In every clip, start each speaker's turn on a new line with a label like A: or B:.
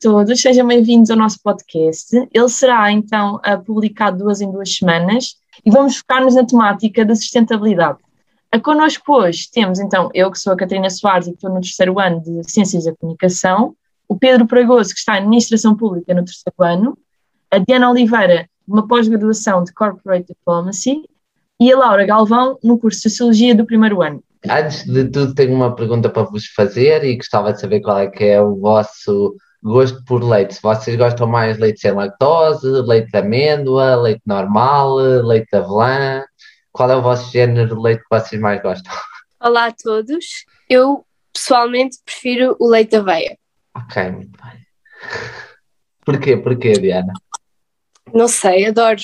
A: todos, sejam bem-vindos ao nosso podcast. Ele será então publicado duas em duas semanas e vamos focar-nos na temática da sustentabilidade. A connosco hoje temos então eu, que sou a Catarina Soares e estou no terceiro ano de Ciências da Comunicação, o Pedro Pragoso, que está em Administração Pública no terceiro ano, a Diana Oliveira, uma pós-graduação de Corporate Diplomacy, e a Laura Galvão, no curso de Sociologia do primeiro ano.
B: Antes de tudo, tenho uma pergunta para vos fazer e gostava de saber qual é que é o vosso gosto por leite. Se vocês gostam mais de leite sem lactose, leite de amêndoa, leite normal, leite de avelã, qual é o vosso género de leite que vocês mais gostam?
C: Olá a todos. Eu pessoalmente prefiro o leite de aveia.
B: Ok, muito bem. Porquê? Porquê, Diana?
C: Não sei, adoro.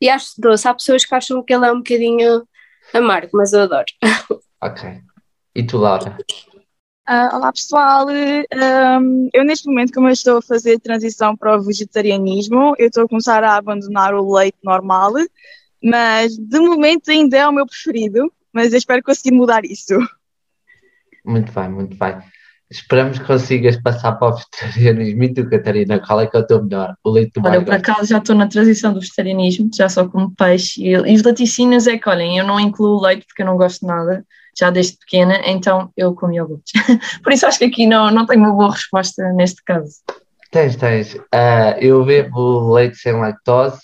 C: E acho doce. Há pessoas que acham que ele é um bocadinho amargo, mas eu adoro.
B: Ok. E tu, Laura?
D: Uh, olá pessoal, um, eu neste momento, como eu estou a fazer transição para o vegetarianismo, eu estou a começar a abandonar o leite normal, mas de momento ainda é o meu preferido, mas eu espero conseguir mudar isso.
B: Muito bem, muito bem. Esperamos que consigas passar para o vegetarianismo. E tu, Catarina, qual é que é o teu melhor? O leite do
A: Olha, eu por acaso já estou na transição do vegetarianismo, já só como peixe. E, e os laticínios é que, olhem, eu não incluo leite porque eu não gosto de nada, já desde pequena, então eu como iogurtes. por isso acho que aqui não, não tenho uma boa resposta neste caso.
B: Tens, tens. Uh, eu bebo leite sem lactose,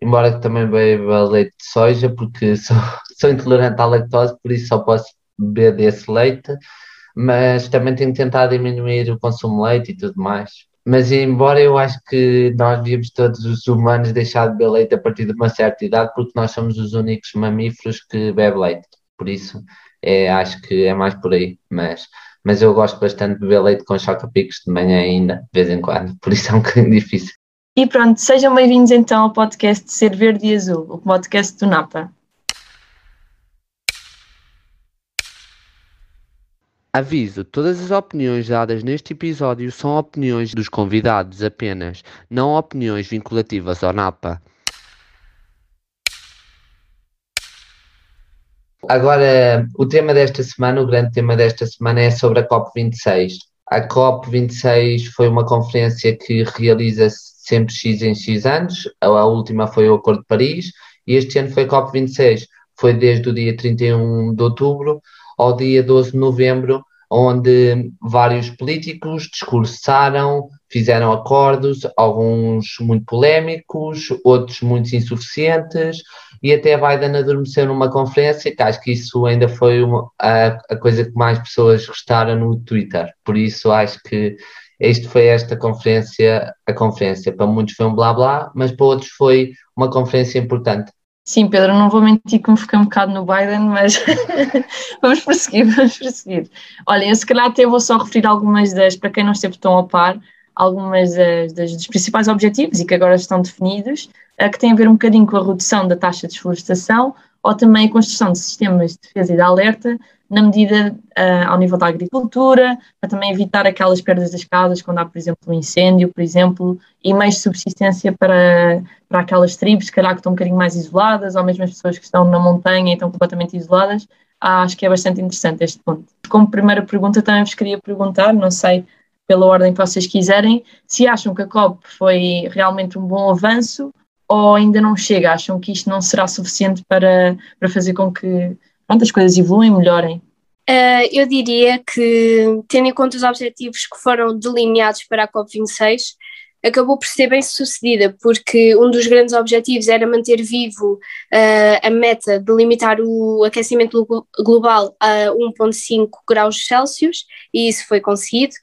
B: embora também beba leite de soja, porque sou, sou intolerante à lactose, por isso só posso beber desse leite mas também tenho tentado diminuir o consumo de leite e tudo mais. Mas embora eu acho que nós devíamos todos os humanos deixar de beber leite a partir de uma certa idade, porque nós somos os únicos mamíferos que bebem leite. Por isso, é, acho que é mais por aí. Mas, mas eu gosto bastante de beber leite com choca-picos de manhã ainda, de vez em quando. Por isso é um bocadinho difícil.
A: E pronto, sejam bem-vindos então ao podcast Ser Verde e Azul, o podcast do NAPA.
E: Aviso: todas as opiniões dadas neste episódio são opiniões dos convidados apenas, não opiniões vinculativas ao NAPA.
B: Agora, o tema desta semana, o grande tema desta semana é sobre a COP26. A COP26 foi uma conferência que realiza-se sempre X em X anos, a última foi o Acordo de Paris, e este ano foi a COP26. Foi desde o dia 31 de outubro ao dia 12 de novembro, onde vários políticos discursaram, fizeram acordos, alguns muito polémicos, outros muito insuficientes, e até Biden adormeceu numa conferência, que acho que isso ainda foi uma, a, a coisa que mais pessoas gostaram no Twitter. Por isso acho que isto foi esta conferência, a conferência. Para muitos foi um blá blá, mas para outros foi uma conferência importante.
A: Sim, Pedro, não vou mentir que me fiquei um bocado no Biden, mas vamos prosseguir, vamos prosseguir. Olha, eu se calhar até vou só referir algumas das, para quem não esteve tão a par, algumas das, das, dos principais objetivos e que agora estão definidos, uh, que têm a ver um bocadinho com a redução da taxa de desflorestação ou também a construção de sistemas de defesa e de alerta na medida uh, ao nível da agricultura, para também evitar aquelas perdas das casas quando há, por exemplo, um incêndio, por exemplo, e mais subsistência para, para aquelas tribos, se que estão um bocadinho mais isoladas, ou mesmo as pessoas que estão na montanha e estão completamente isoladas. Acho que é bastante interessante este ponto. Como primeira pergunta, também vos queria perguntar, não sei pela ordem que vocês quiserem, se acham que a COP foi realmente um bom avanço ou ainda não chega, acham que isto não será suficiente para, para fazer com que pronto, as coisas evoluem, melhorem?
C: Uh, eu diria que, tendo em conta os objetivos que foram delineados para a COP26, acabou por ser bem sucedida, porque um dos grandes objetivos era manter vivo uh, a meta de limitar o aquecimento global a 1,5 graus Celsius, e isso foi conseguido.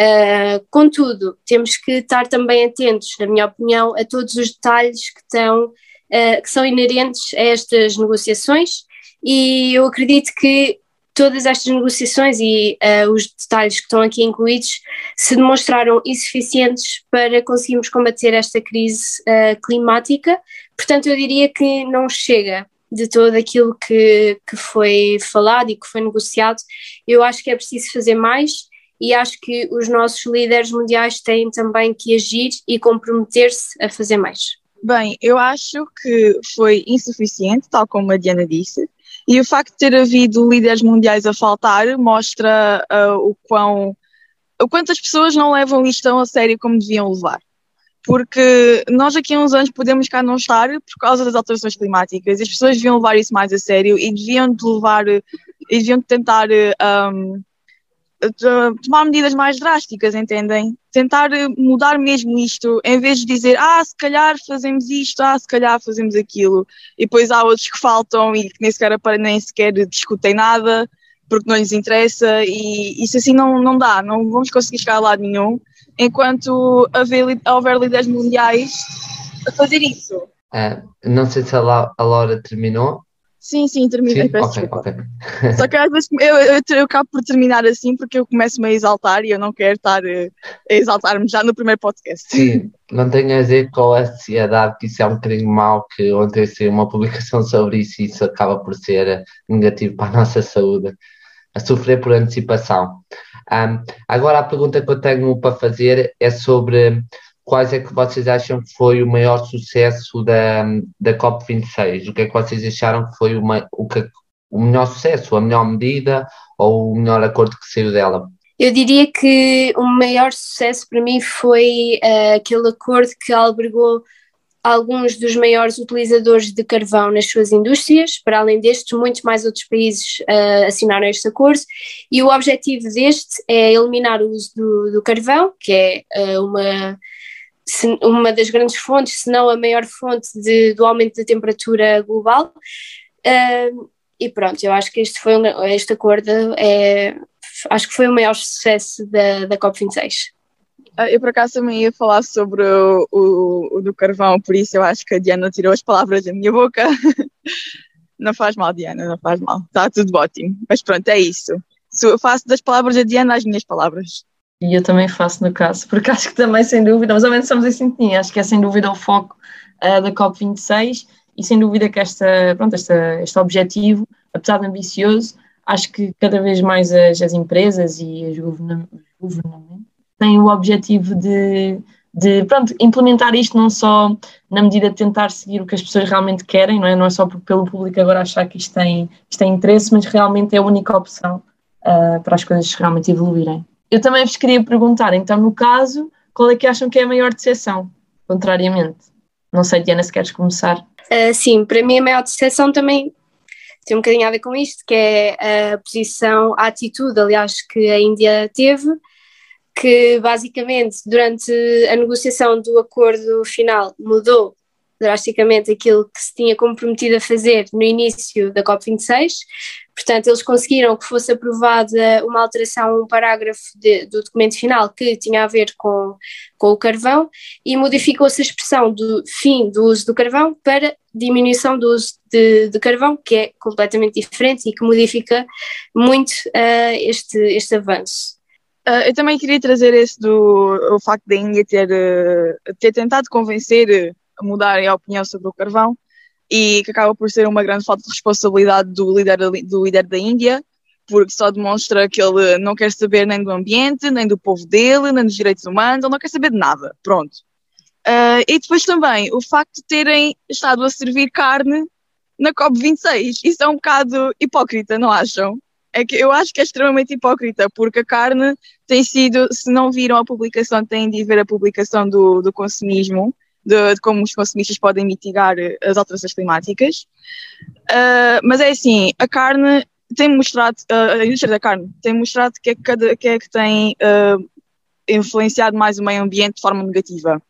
C: Uh, contudo, temos que estar também atentos, na minha opinião, a todos os detalhes que, estão, uh, que são inerentes a estas negociações e eu acredito que todas estas negociações e uh, os detalhes que estão aqui incluídos se demonstraram insuficientes para conseguirmos combater esta crise climática. Portanto, eu diria que não chega de todo aquilo que, que foi falado e que foi negociado. Eu acho que é preciso fazer mais e acho que os nossos líderes mundiais têm também que agir e comprometer-se a fazer mais.
D: Bem, eu acho que foi insuficiente, tal como a Diana disse. E o facto de ter havido líderes mundiais a faltar mostra uh, o quão o quanto as pessoas não levam isto tão a sério como deviam levar. Porque nós aqui a uns anos podemos cá não estar por causa das alterações climáticas as pessoas deviam levar isso mais a sério e deviam levar e deviam tentar um, tomar medidas mais drásticas, entendem? Tentar mudar mesmo isto, em vez de dizer, ah, se calhar fazemos isto, ah, se calhar fazemos aquilo, e depois há outros que faltam e que nem sequer, nem sequer discutem nada, porque não lhes interessa, e isso assim não, não dá, não vamos conseguir chegar a lado nenhum, enquanto haver, houver líderes mundiais a fazer isso.
B: É, não sei se a, Laura terminou.
D: Sim, sim, terminei, sim? peço okay, okay. Só que às vezes eu, eu, eu, acabo por terminar assim porque eu começo-me a exaltar e eu não quero estar eh, a exaltar-me já no primeiro podcast.
B: Sim, não tenho a ver com a ansiedade, que isso é um bocadinho mau, que ontem saiu uma publicação sobre isso e isso acaba por ser negativo para a nossa saúde a sofrer por antecipação. Um, agora a pergunta que eu tenho para fazer é sobre quais é que vocês acham que foi o maior sucesso da, da COP26? O que é que vocês acharam que foi uma, o, que, o melhor sucesso, a melhor medida ou o melhor acordo que saiu dela?
C: Eu diria que o maior sucesso para mim foi uh, aquele acordo que albergou alguns dos maiores utilizadores de carvão nas suas indústrias. Para além destes, muitos mais outros países uh, assinaram este acordo e o objetivo deste é eliminar o uso do, do carvão, que é uh, uma, uma das grandes fontes, se não a maior fonte de, do aumento da temperatura global. Uh, e pronto, eu acho que este, foi um, este acordo é, acho que foi o maior sucesso da, da COP26.
D: Ah, eu por acaso também ia falar sobre o, o, o, do carvão, por isso eu acho que a Diana tirou as palavras da minha boca. não faz mal, Diana, não faz mal. Está tudo ótimo. Mas pronto, é isso. Eu faço das palavras da Diana as minhas palavras.
A: E eu também faço no caso, porque acho que também, sem dúvida, mas ao menos estamos em sintonia, acho que é sem dúvida o foco uh, da COP26 e sem dúvida que esta, pronto, esta, este objetivo, apesar de ambicioso, acho que cada vez mais as, as empresas e os governamentos têm o objetivo de, de pronto, implementar isto não só na medida de tentar seguir o que as pessoas realmente querem, não é, não é só pelo público agora achar que isto tem, isto tem interesse, mas realmente é a única opção uh, para as coisas realmente evoluírem. Eu também vos queria perguntar, então, no caso, qual é que acham que é a maior decepção, contrariamente? Não sei, Diana, se queres começar.
C: Uh, sim, para mim a maior decepção também tem um bocadinho a ver com isto, que é a posição, a atitude, aliás, que a Índia teve que basicamente durante a negociação do acordo final mudou drasticamente aquilo que se tinha comprometido a fazer no início da COP26. Portanto, eles conseguiram que fosse aprovada uma alteração um parágrafo de, do documento final que tinha a ver com, com o carvão e modificou-se a expressão do fim do uso do carvão para diminuição do uso de, de carvão, que é completamente diferente e que modifica muito uh, este, este avanço.
D: Uh, eu também queria trazer esse do o facto da Índia ter, uh, ter tentado convencer a mudar a opinião sobre o carvão e que acaba por ser uma grande falta de responsabilidade do líder, do líder da Índia, porque só demonstra que ele não quer saber nem do ambiente, nem do povo dele, nem dos direitos humanos, ele não quer saber de nada. Pronto. Uh, e depois também o facto de terem estado a servir carne na COP26. Isso é um bocado hipócrita, não acham? é que eu acho que é extremamente hipócrita, porque a carne tem sido, se não viram a publicação, têm de ver a publicação do, do consumismo, de, de como os consumistas podem mitigar as alterações climáticas. Uh, mas é assim, a carne tem mostrado, uh, a indústria da carne tem mostrado que é, cada, que, é que tem uh, influenciado mais o meio ambiente de forma negativa.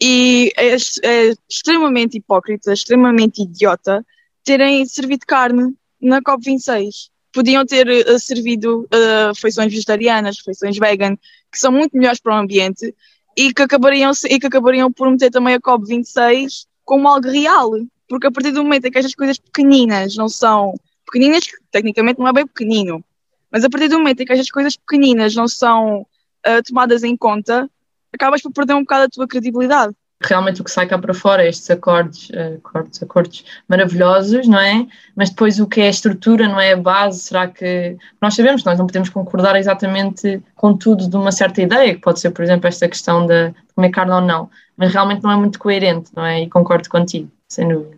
D: E é, é extremamente hipócrita, extremamente idiota terem servido carne na COP26 podiam ter uh, servido uh, refeições vegetarianas, refeições vegan, que são muito melhores para o ambiente e que acabariam, e que acabariam por meter também a COP26 como algo real. Porque a partir do momento em que estas coisas pequeninas não são pequeninas, tecnicamente não é bem pequenino, mas a partir do momento em que estas coisas pequeninas não são uh, tomadas em conta, acabas por perder um bocado a tua credibilidade
A: realmente o que sai cá para fora é estes acordes, eh, acordes, acordes maravilhosos, não é? Mas depois o que é a estrutura, não é a base, será que nós sabemos nós não podemos concordar exatamente com tudo de uma certa ideia, que pode ser, por exemplo, esta questão de comer carne ou não, mas realmente não é muito coerente, não é? E concordo contigo, sem dúvida.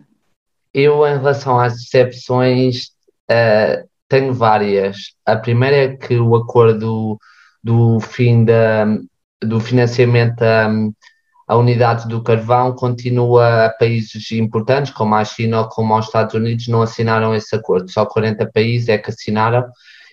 B: Eu, em relação às decepções, uh, tenho várias. A primeira é que o acordo do fim da, do financiamento a, a unidades do carvão continua a países importantes, como a China ou como os Estados Unidos, não assinaram esse acordo. Só 40 países é que assinaram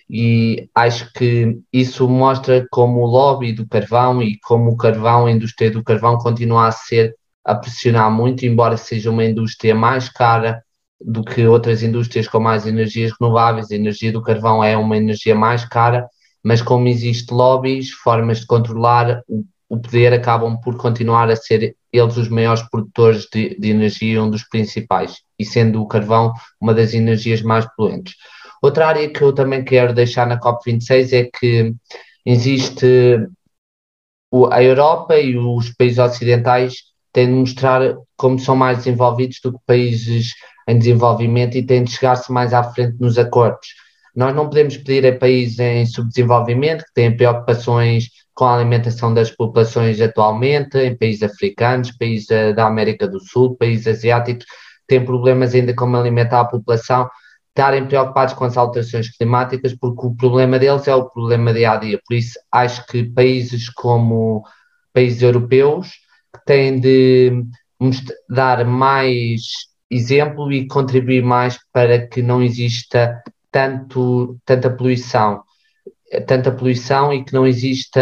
B: e acho que isso mostra como o lobby do carvão e como o carvão, a indústria do carvão continua a ser a pressionar muito, embora seja uma indústria mais cara do que outras indústrias com mais energias renováveis. A energia do carvão é uma energia mais cara, mas como existe lobbies, formas de controlar o poder, acabam por continuar a ser eles os maiores produtores de, de energia, um dos principais, e sendo o carvão uma das energias mais poluentes. Outra área que eu também quero deixar na COP26 é que existe a Europa e os países ocidentais têm de mostrar como são mais desenvolvidos do que países em desenvolvimento e têm de chegar-se mais à frente nos acordos. Nós não podemos pedir a países em subdesenvolvimento que têm preocupações com a alimentação das populações atualmente, em países africanos, países da América do Sul, países asiáticos, têm problemas ainda como alimentar a população, estarem preocupados com as alterações climáticas, porque o problema deles é o problema dia a dia. Por isso, acho que países como países europeus têm de dar mais exemplo e contribuir mais para que não exista tanto, tanta poluição tanta poluição e que não exista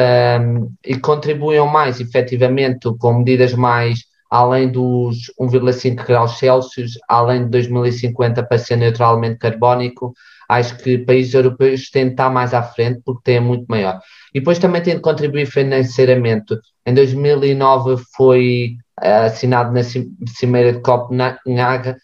B: e contribuam mais efetivamente com medidas mais além dos 1,5 graus Celsius, além de 2050 para ser neutralmente carbónico, acho que países europeus têm de estar mais à frente porque têm muito maior. E depois também têm de contribuir financeiramente. Em 2009 foi eh, assinado na Cimeira de Copenhague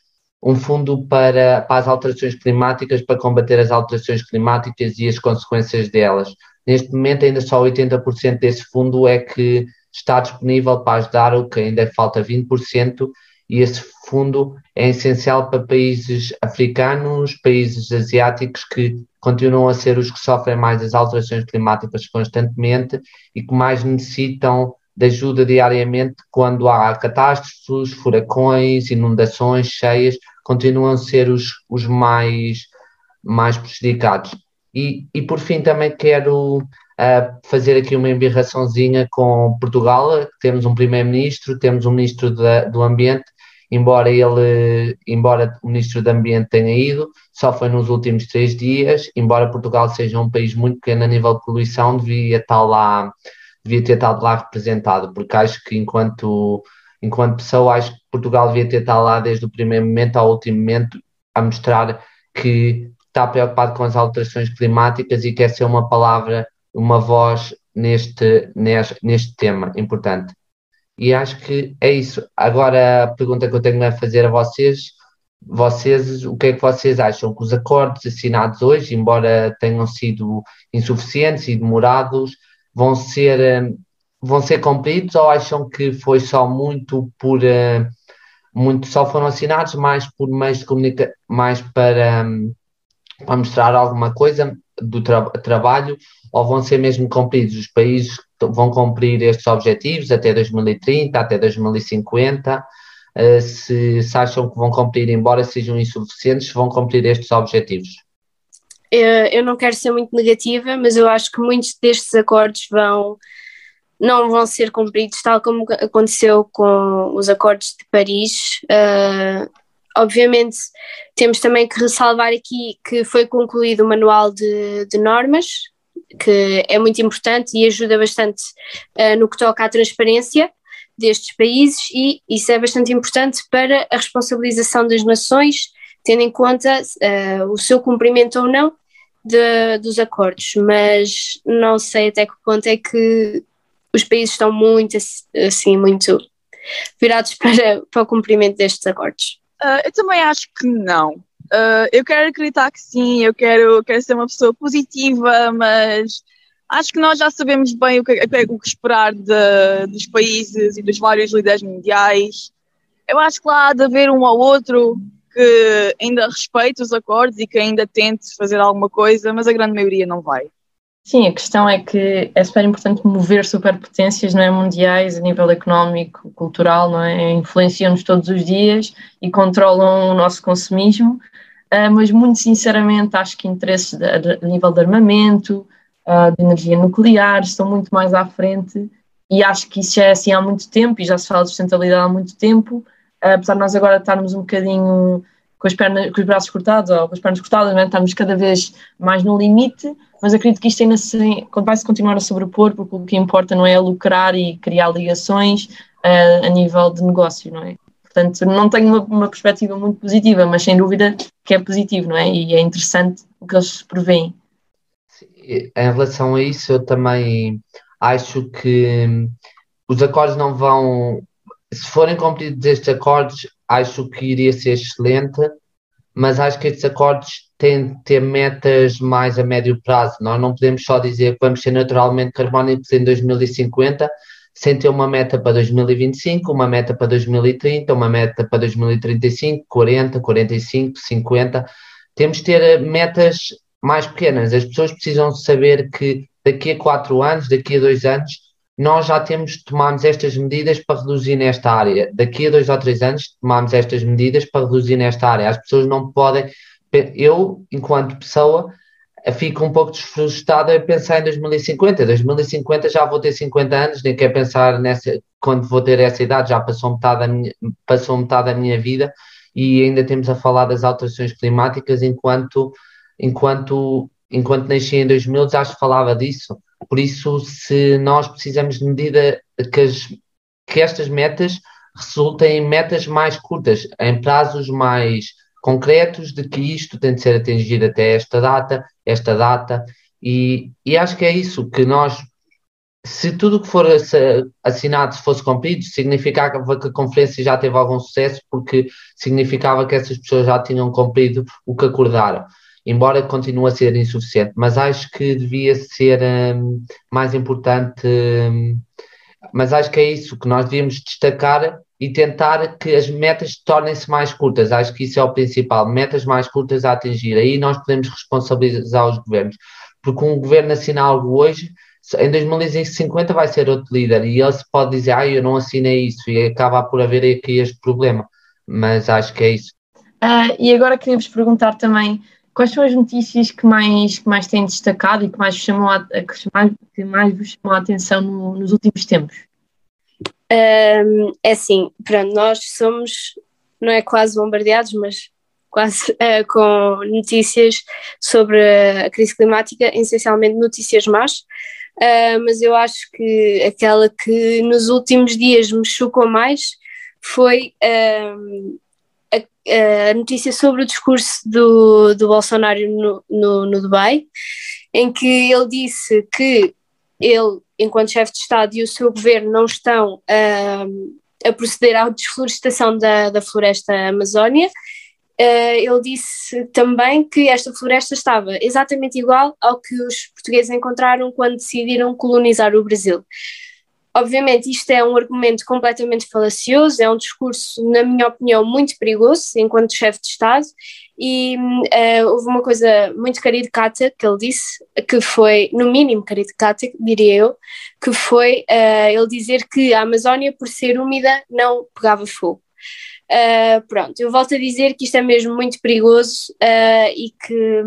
B: um fundo para, para as alterações climáticas, para combater as alterações climáticas e as consequências delas. Neste momento, ainda só 80% desse fundo é que está disponível para ajudar, o que ainda falta 20%, e esse fundo é essencial para países africanos, países asiáticos que continuam a ser os que sofrem mais as alterações climáticas constantemente e que mais necessitam de ajuda diariamente quando há catástrofes, furacões, inundações, cheias, continuam a ser os, os mais, mais prejudicados. E, e por fim também quero a fazer aqui uma embirraçãozinha com Portugal. Temos um primeiro-ministro, temos um ministro da, do Ambiente, embora ele, embora o ministro do Ambiente tenha ido, só foi nos últimos três dias. Embora Portugal seja um país muito pequeno a nível de poluição, devia estar lá, devia ter estado lá representado, porque acho que enquanto enquanto pessoa, acho que Portugal devia ter estado lá desde o primeiro momento ao último momento a mostrar que está preocupado com as alterações climáticas e quer ser uma palavra uma voz neste, neste, neste tema importante. E acho que é isso. Agora a pergunta que eu tenho a fazer a vocês, vocês, o que é que vocês acham que os acordos assinados hoje, embora tenham sido insuficientes e demorados, vão ser eh, vão ser cumpridos ou acham que foi só muito por eh, muito só foram assinados mais por meios de comunicação mais para, para mostrar alguma coisa do tra trabalho ou vão ser mesmo cumpridos? Os países vão cumprir estes objetivos até 2030, até 2050? Uh, eh, se, se, acham que vão cumprir, embora sejam insuficientes, vão cumprir estes objetivos?
C: Eu não quero ser muito negativa, mas eu acho que muitos destes acordos vão não vão ser cumpridos, tal como aconteceu com os acordos de Paris. Uh, obviamente, temos também que ressalvar aqui que foi concluído o manual de, de normas, que é muito importante e ajuda bastante uh, no que toca à transparência destes países, e isso é bastante importante para a responsabilização das nações, tendo em conta uh, o seu cumprimento ou não de, dos acordos. Mas não sei até que ponto é que os países estão muito, assim, muito virados para, para o cumprimento destes acordos.
D: Uh, eu também acho que não. Uh, eu quero acreditar que sim, eu quero, quero ser uma pessoa positiva, mas acho que nós já sabemos bem o que, o que esperar de, dos países e dos vários líderes mundiais. Eu acho que lá há de haver um ou outro que ainda respeite os acordos e que ainda tente fazer alguma coisa, mas a grande maioria não vai.
A: Sim, a questão é que é super importante mover superpotências não é, mundiais a nível económico, cultural, não é? influenciam-nos todos os dias e controlam o nosso consumismo, uh, mas muito sinceramente acho que interesses a nível de armamento, uh, de energia nuclear, estão muito mais à frente. E acho que isso já é assim há muito tempo e já se fala de sustentabilidade há muito tempo, uh, apesar de nós agora estarmos um bocadinho com, as pernas, com os braços cortados ou com as pernas cortadas, né? estamos cada vez mais no limite, mas acredito que isto ainda se, vai-se continuar a sobrepor, porque o que importa não é lucrar e criar ligações uh, a nível de negócio, não é? Portanto, não tenho uma, uma, perspectiva muito positiva, mas sem dúvida que é positivo, não é? E é interessante o que eles prevêem.
B: Em relação a isso, eu também acho que os acordos não vão. Se forem cumpridos estes acordos, acho que iria ser excelente, mas acho que estes acordos têm de ter metas mais a médio prazo. Nós não podemos só dizer que vamos ser naturalmente carbónicos em 2050 sem ter uma meta para 2025, uma meta para 2030, uma meta para 2035, 40, 45, 50. Temos de ter metas mais pequenas. As pessoas precisam saber que daqui a quatro anos, daqui a dois anos, nós já temos tomamos estas medidas para reduzir nesta área. Daqui a dois ou três anos tomamos estas medidas para reduzir nesta área. As pessoas não podem. Eu, enquanto pessoa, fico um pouco desfrustrado a pensar em 2050. 2050 já vou ter 50 anos, nem quero pensar nessa quando vou ter essa idade, já passou metade da minha, passou metade da minha vida e ainda temos a falar das alterações climáticas enquanto enquanto, enquanto nasci em 2000 já se falava disso. Por isso, se nós precisamos de medida que, as, que estas metas resultem em metas mais curtas, em prazos mais concretos de que isto tem de ser atingido até esta data, esta data, e, e acho que é isso que nós, se tudo que for assinado fosse cumprido, significava que a conferência já teve algum sucesso, porque significava que essas pessoas já tinham cumprido o que acordaram embora continue a ser insuficiente, mas acho que devia ser um, mais importante. Um, mas acho que é isso que nós devíamos destacar e tentar que as metas tornem-se mais curtas. Acho que isso é o principal, metas mais curtas a atingir. Aí nós podemos responsabilizar os governos, porque um governo assina algo hoje, em 2050 vai ser outro líder e ele se pode dizer, ah, eu não assinei isso e acaba por haver aqui este problema. Mas acho que é isso.
A: Uh, e agora queríamos perguntar também Quais são as notícias que mais, que mais têm destacado e que mais, chamam a, que mais, que mais vos chamam a atenção no, nos últimos tempos?
C: Um, é assim, pronto, nós somos, não é quase bombardeados, mas quase uh, com notícias sobre a crise climática, essencialmente notícias más, uh, mas eu acho que aquela que nos últimos dias me chocou mais foi a notícia sobre o discurso do, do Bolsonaro no, no, no Dubai, em que ele disse que ele, enquanto chefe de Estado e o seu governo não estão a, a proceder à desflorestação da, da floresta Amazónia. Uh, ele disse também que esta floresta estava exatamente igual ao que os portugueses encontraram quando decidiram colonizar o Brasil. Obviamente, isto é um argumento completamente falacioso, é um discurso, na minha opinião, muito perigoso enquanto chefe de Estado. E uh, houve uma coisa muito caricata que ele disse, que foi, no mínimo caricata, diria eu, que foi uh, ele dizer que a Amazónia, por ser úmida, não pegava fogo. Uh, pronto, eu volto a dizer que isto é mesmo muito perigoso e que,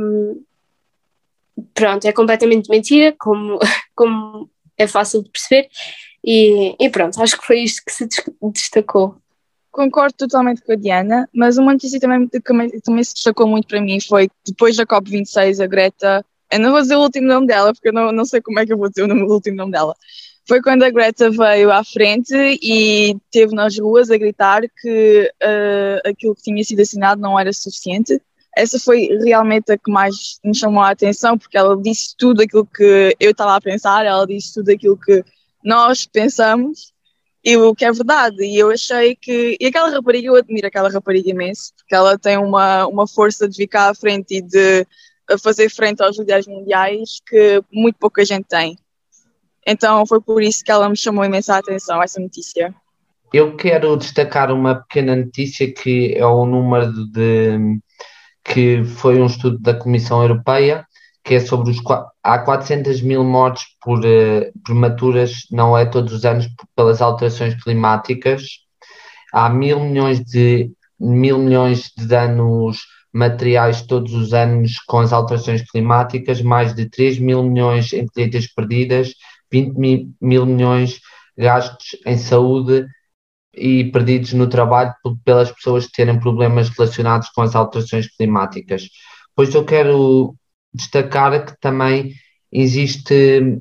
C: pronto, é completamente mentira, como, como é fácil de perceber, e, e pronto, acho que foi isto que se destacou.
D: Concordo totalmente com a Diana, mas uma notícia também que também, se destacou muito para mim foi que depois da COP26, a Greta, eu não vou dizer o último nome dela, porque eu não, não sei como é que eu vou dizer o, último nome dela. Foi quando a Greta veio à frente e teve nas ruas a gritar que uh, aquilo que tinha sido assinado não era suficiente. Essa foi realmente a que mais me chamou a atenção, porque ela disse tudo aquilo que eu estava a pensar, ela disse tudo aquilo que nós pensamos e o que é verdade. E eu achei que. E aquela rapariga, eu admiro aquela rapariga imenso, porque ela tem uma, uma força de ficar à frente e de fazer frente aos líderes mundiais que muito pouca gente tem. Então foi por isso que ela me chamou imensa atenção, essa notícia.
B: Eu quero destacar uma pequena notícia que é o número de. que foi um estudo da Comissão Europeia que é sobre os. Há 400 mil mortes por uh, prematuras, não é todos os anos, pelas alterações climáticas. Há mil milhões de, mil milhões de danos materiais todos os anos com as alterações climáticas, mais de 3 mil milhões em colheitas perdidas, 20 mil milhões gastos em saúde e perdidos no trabalho pelas pessoas que terem problemas relacionados com as alterações climáticas. Pois eu quero destacar que também existe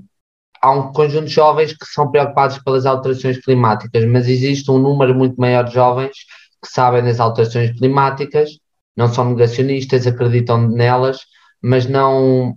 B: há um conjunto de jovens que são preocupados pelas alterações climáticas, mas existe um número muito maior de jovens que sabem das alterações climáticas, não são negacionistas, acreditam nelas, mas não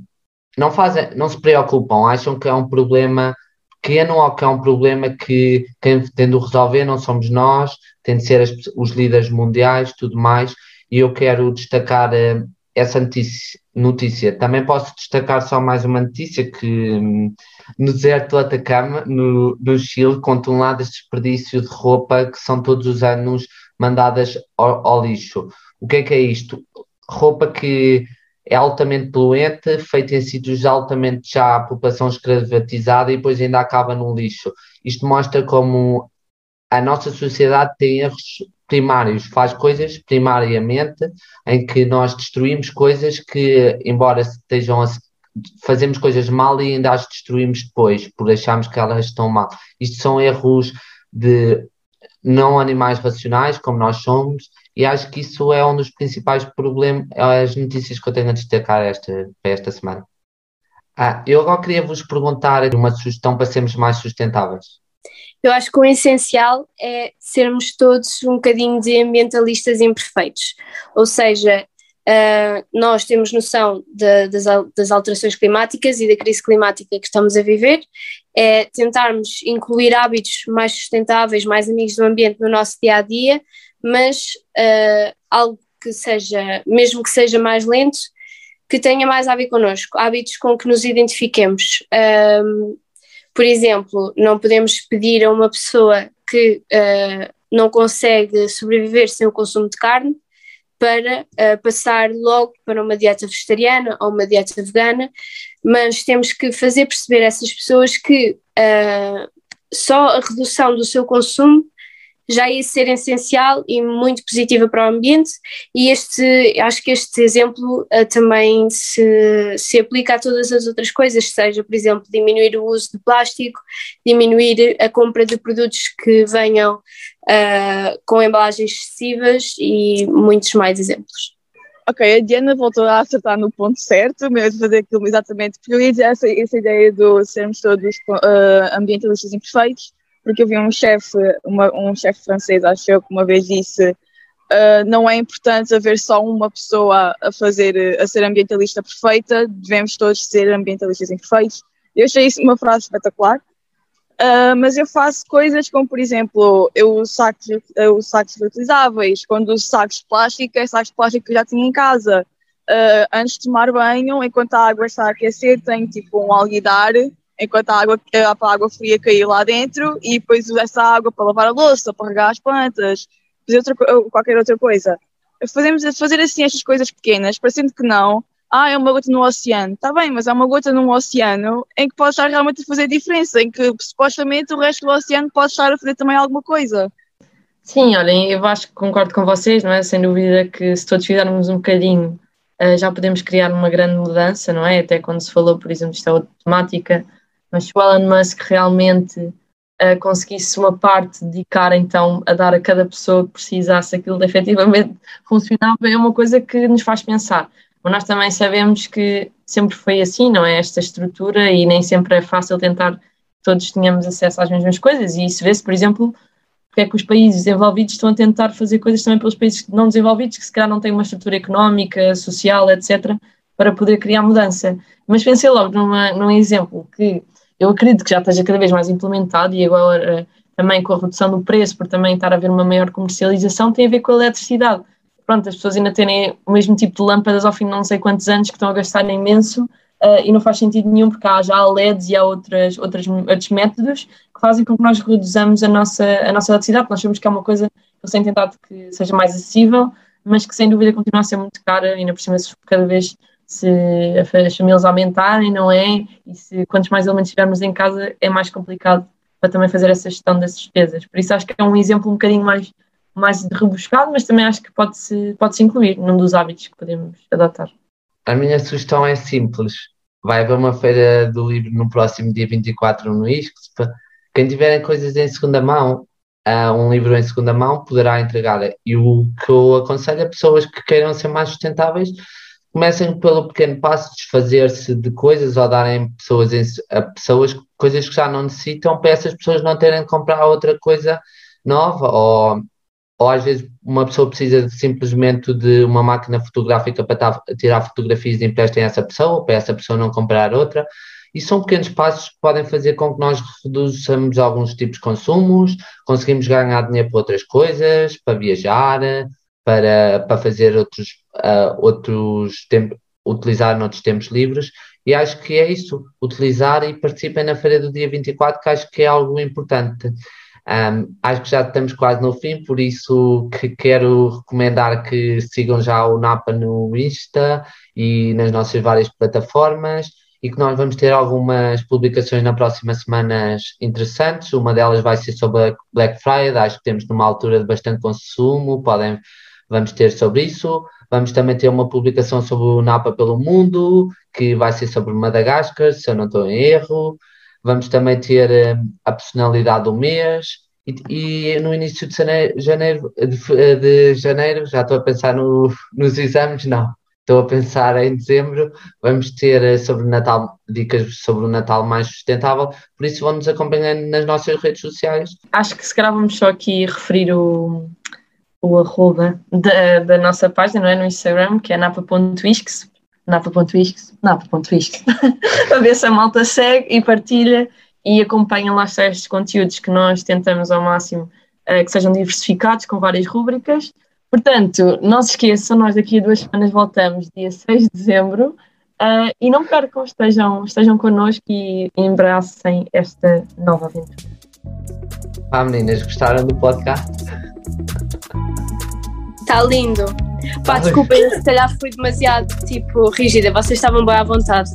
B: não fazem, não se preocupam, acham que é um problema pequeno ou que é um problema que quem tem de resolver não somos nós, tem de ser as, os líderes mundiais, tudo mais, e eu quero destacar uh, essa notícia, notícia. Também posso destacar só mais uma notícia que um, no deserto do Atacama, no, no Chile, contam lá deste desperdício de roupa que são todos os anos mandadas ao, ao lixo. O que é que é isto? Roupa que é altamente poluente, feita em sítios altamente já a população escravizada e depois ainda acaba no lixo. Isto mostra como a nossa sociedade tem erros primários, faz coisas primariamente em que nós destruímos coisas que, embora estejam a, fazemos coisas mal e ainda as destruímos depois, por acharmos que elas estão mal. Isto são erros de não animais racionais, como nós somos, e acho que isso é um dos principais problemas, as notícias que eu tenho a destacar esta, para esta semana. Ah, eu agora queria vos perguntar uma sugestão para sermos mais sustentáveis.
C: Eu acho que o essencial é sermos todos um bocadinho de ambientalistas imperfeitos, ou seja, uh, nós temos noção de, das, das alterações climáticas e da crise climática que estamos a viver, é tentarmos incluir hábitos mais sustentáveis, mais amigos do ambiente no nosso dia a dia, mas uh, algo que seja, mesmo que seja mais lento, que tenha mais ver connosco, hábitos com que nos identifiquemos. Um, por exemplo, não podemos pedir a uma pessoa que uh, não consegue sobreviver sem o consumo de carne para uh, passar logo para uma dieta vegetariana ou uma dieta vegana, mas temos que fazer perceber a essas pessoas que uh, só a redução do seu consumo já ia ser essencial e muito positiva para o ambiente e este, acho que este exemplo uh, também se, se aplica a todas as outras coisas, seja, por exemplo, diminuir o uso de plástico, diminuir a compra de produtos que venham uh, com embalagens excessivas e muitos mais exemplos.
D: Ok, a Diana voltou a acertar no ponto certo, mesmo fazer aquilo exatamente, porque eu ia dizer essa, essa ideia de sermos todos uh, ambientalistas imperfeitos, porque eu vi um chefe, um chefe francês, acho eu, que uma vez disse uh, não é importante haver só uma pessoa a fazer, a ser ambientalista perfeita, devemos todos ser ambientalistas imperfeitos. Eu achei isso uma frase espetacular. Uh, mas eu faço coisas como, por exemplo, eu uso sacos, eu sacos reutilizáveis, quando uso sacos de plástico, é sacos de plástico que eu já tinha em casa. Uh, antes de tomar banho, enquanto a água está a aquecer, tenho tipo um alguidar enquanto a água, a água fria cair lá dentro e depois essa água para lavar a louça, para regar as plantas, fazer outra, qualquer outra coisa. Fazemos, fazer assim estas coisas pequenas, parecendo que não, ah, é uma gota no oceano. Está bem, mas é uma gota num oceano em que pode estar realmente a fazer diferença, em que supostamente o resto do oceano pode estar a fazer também alguma coisa.
A: Sim, olhem, eu acho que concordo com vocês, não é? Sem dúvida que se todos fizermos um bocadinho, eh, já podemos criar uma grande mudança, não é? Até quando se falou, por exemplo, esta outra temática, mas se o Elon Musk realmente uh, conseguisse uma parte dedicar então a dar a cada pessoa que precisasse aquilo de efetivamente funcionava, é uma coisa que nos faz pensar. Mas nós também sabemos que sempre foi assim, não é? Esta estrutura e nem sempre é fácil tentar todos tenhamos acesso às mesmas coisas e isso vê-se, por exemplo, porque é que os países desenvolvidos estão a tentar fazer coisas também pelos países não desenvolvidos, que se calhar não têm uma estrutura económica, social, etc., para poder criar mudança. Mas pensei logo numa, num exemplo que eu acredito que já esteja cada vez mais implementado e agora também com a redução do preço, por também estar a haver uma maior comercialização, tem a ver com a eletricidade. Pronto, as pessoas ainda terem o mesmo tipo de lâmpadas ao fim de não sei quantos anos que estão a gastar imenso uh, e não faz sentido nenhum porque há já LEDs e há outras, outras, outros métodos que fazem com que nós reduzamos a nossa, a nossa eletricidade. Nós sabemos que é uma coisa que eu tenho tentado que seja mais acessível, mas que sem dúvida continua a ser muito cara e ainda por cima cada vez se as famílias aumentarem, não é? E se quantos mais elementos tivermos em casa, é mais complicado para também fazer essa gestão das despesas. Por isso acho que é um exemplo um bocadinho mais, mais rebuscado, mas também acho que pode-se pode -se incluir num dos hábitos que podemos adotar.
B: A minha sugestão é simples. Vai haver uma feira do livro no próximo dia 24 no ISCSP. Quem tiver coisas em segunda mão, uh, um livro em segunda mão, poderá entregar. E o que eu aconselho a pessoas que queiram ser mais sustentáveis, comecem pelo pequeno passo de desfazer-se de coisas ou darem pessoas a pessoas coisas que já não necessitam para essas pessoas não terem de comprar outra coisa nova ou, ou às vezes uma pessoa precisa simplesmente de uma máquina fotográfica para tirar fotografias e emprestem essa pessoa para essa pessoa não comprar outra. E são pequenos passos que podem fazer com que nós reduzamos alguns tipos de consumos, conseguimos ganhar dinheiro para outras coisas, para viajar, para, para fazer outros, uh, outros tempos, utilizar noutros tempos livres. E acho que é isso, utilizar e participem na feira do dia 24, que acho que é algo importante. Um, acho que já estamos quase no fim, por isso que quero recomendar que sigam já o NAPA no Insta e nas nossas várias plataformas e que nós vamos ter algumas publicações na próxima semanas interessantes. Uma delas vai ser sobre a Black Friday, acho que temos numa altura de bastante consumo, podem, vamos ter sobre isso. Vamos também ter uma publicação sobre o Napa pelo mundo, que vai ser sobre Madagascar, se eu não estou em erro. Vamos também ter um, a personalidade do mês. E, e, no início de janeiro, janeiro de, de, janeiro, já estou a pensar no, nos exames, não Estou a pensar em dezembro, vamos ter eh, sobre Natal, dicas sobre o Natal mais sustentável, por isso vão-nos acompanhando nas nossas redes sociais.
A: Acho que se calhar vamos só aqui referir o, o arroba da, da nossa página, não é? No Instagram, que é napa.isques, napa.isques, napa.isques, para ver se a malta segue e partilha e acompanha lá estes conteúdos que nós tentamos ao máximo uh, que sejam diversificados com várias rúbricas Portanto, não se esqueçam, nós daqui a duas semanas voltamos, dia 6 de dezembro, uh, e não percam, estejam, estejam connosco e embracem esta nova aventura.
B: Ah, meninas, gostaram do podcast?
C: Está lindo. Pá, desculpem, se calhar fui demasiado, tipo, rígida, vocês estavam bem à vontade.